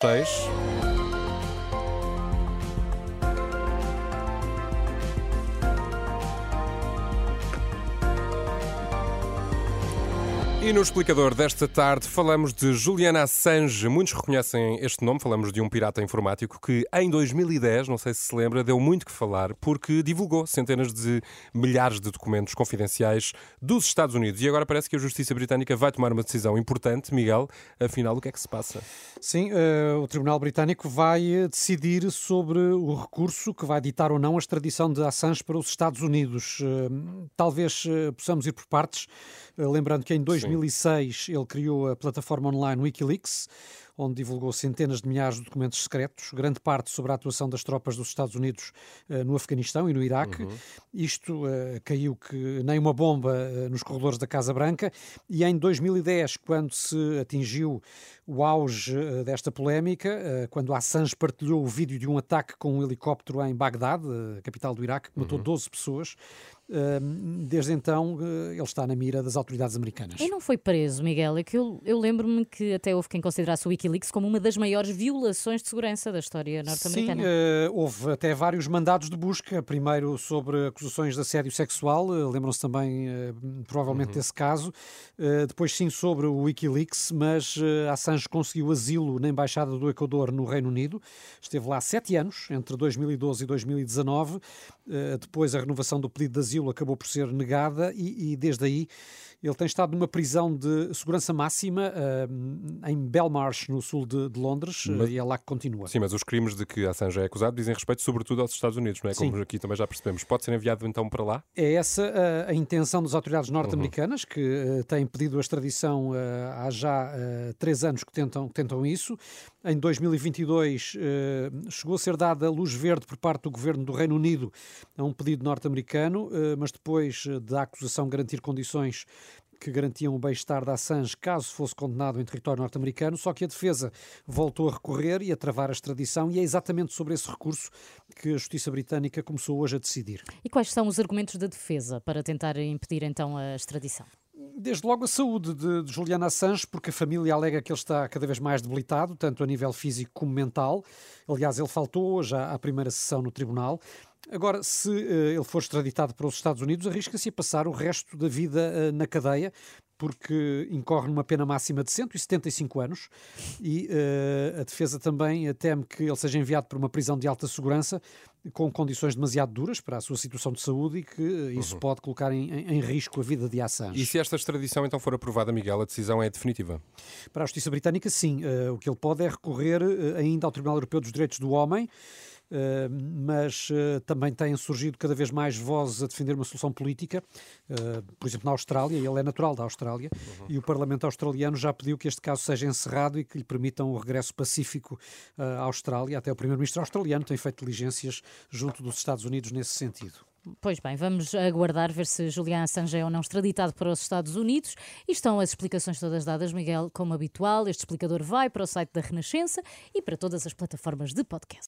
6. E no explicador desta tarde falamos de Juliana Assange. Muitos reconhecem este nome, falamos de um pirata informático que em 2010, não sei se se lembra, deu muito que falar porque divulgou centenas de milhares de documentos confidenciais dos Estados Unidos. E agora parece que a Justiça Britânica vai tomar uma decisão importante. Miguel, afinal, o que é que se passa? Sim, uh, o Tribunal Britânico vai decidir sobre o recurso que vai ditar ou não a extradição de Assange para os Estados Unidos. Uh, talvez uh, possamos ir por partes, lembrando que em 2010 2006 ele criou a plataforma online Wikileaks, onde divulgou centenas de milhares de documentos secretos, grande parte sobre a atuação das tropas dos Estados Unidos uh, no Afeganistão e no Iraque. Uhum. Isto uh, caiu que nem uma bomba uh, nos corredores da Casa Branca. E em 2010, quando se atingiu o auge desta polémica, quando Assange partilhou o vídeo de um ataque com um helicóptero em Bagdade, a capital do Iraque, que matou uhum. 12 pessoas, desde então ele está na mira das autoridades americanas. E não foi preso, Miguel? É que eu, eu lembro-me que até houve quem considerasse o Wikileaks como uma das maiores violações de segurança da história norte-americana. Sim, uh, houve até vários mandados de busca, primeiro sobre acusações de assédio sexual, uh, lembram-se também provavelmente uhum. desse caso, depois sim sobre o Wikileaks, mas Assange conseguiu asilo na Embaixada do Equador no Reino Unido, esteve lá sete anos, entre 2012 e 2019, depois a renovação do pedido de asilo acabou por ser negada e, e desde aí ele tem estado numa prisão de segurança máxima uh, em Belmarsh, no sul de, de Londres, mas, e é lá que continua. Sim, mas os crimes de que Assange é acusado dizem respeito sobretudo aos Estados Unidos, não é? Como sim. aqui também já percebemos. Pode ser enviado então para lá? É essa uh, a intenção das autoridades norte-americanas, uhum. que uh, têm pedido a extradição há já três anos que tentam, que tentam isso. Em 2022 chegou a ser dada luz verde por parte do governo do Reino Unido a um pedido norte-americano, mas depois da acusação garantir condições que garantiam o bem-estar da Assange caso fosse condenado em território norte-americano, só que a defesa voltou a recorrer e a travar a extradição, e é exatamente sobre esse recurso que a Justiça Britânica começou hoje a decidir. E quais são os argumentos da defesa para tentar impedir então a extradição? Desde logo a saúde de, de Juliana Assange, porque a família alega que ele está cada vez mais debilitado, tanto a nível físico como mental. Aliás, ele faltou hoje à primeira sessão no tribunal. Agora, se uh, ele for extraditado para os Estados Unidos, arrisca-se a passar o resto da vida uh, na cadeia, porque incorre numa pena máxima de 175 anos e uh, a defesa também teme que ele seja enviado para uma prisão de alta segurança com condições demasiado duras para a sua situação de saúde e que isso uhum. pode colocar em, em, risco a vida de Assange. E se esta extradição então for aprovada, Miguel, a decisão é definitiva? Para a Justiça Britânica, sim. o que ele pode é recorrer ainda ao Tribunal Europeu dos Direitos do Homem Uh, mas uh, também têm surgido cada vez mais vozes a defender uma solução política, uh, por exemplo, na Austrália, e ele é natural da Austrália, uhum. e o Parlamento australiano já pediu que este caso seja encerrado e que lhe permitam o regresso pacífico à Austrália. Até o Primeiro-Ministro australiano tem feito diligências junto dos Estados Unidos nesse sentido. Pois bem, vamos aguardar ver se Julian Assange é ou não extraditado para os Estados Unidos. E estão as explicações todas dadas, Miguel, como habitual. Este explicador vai para o site da Renascença e para todas as plataformas de podcast.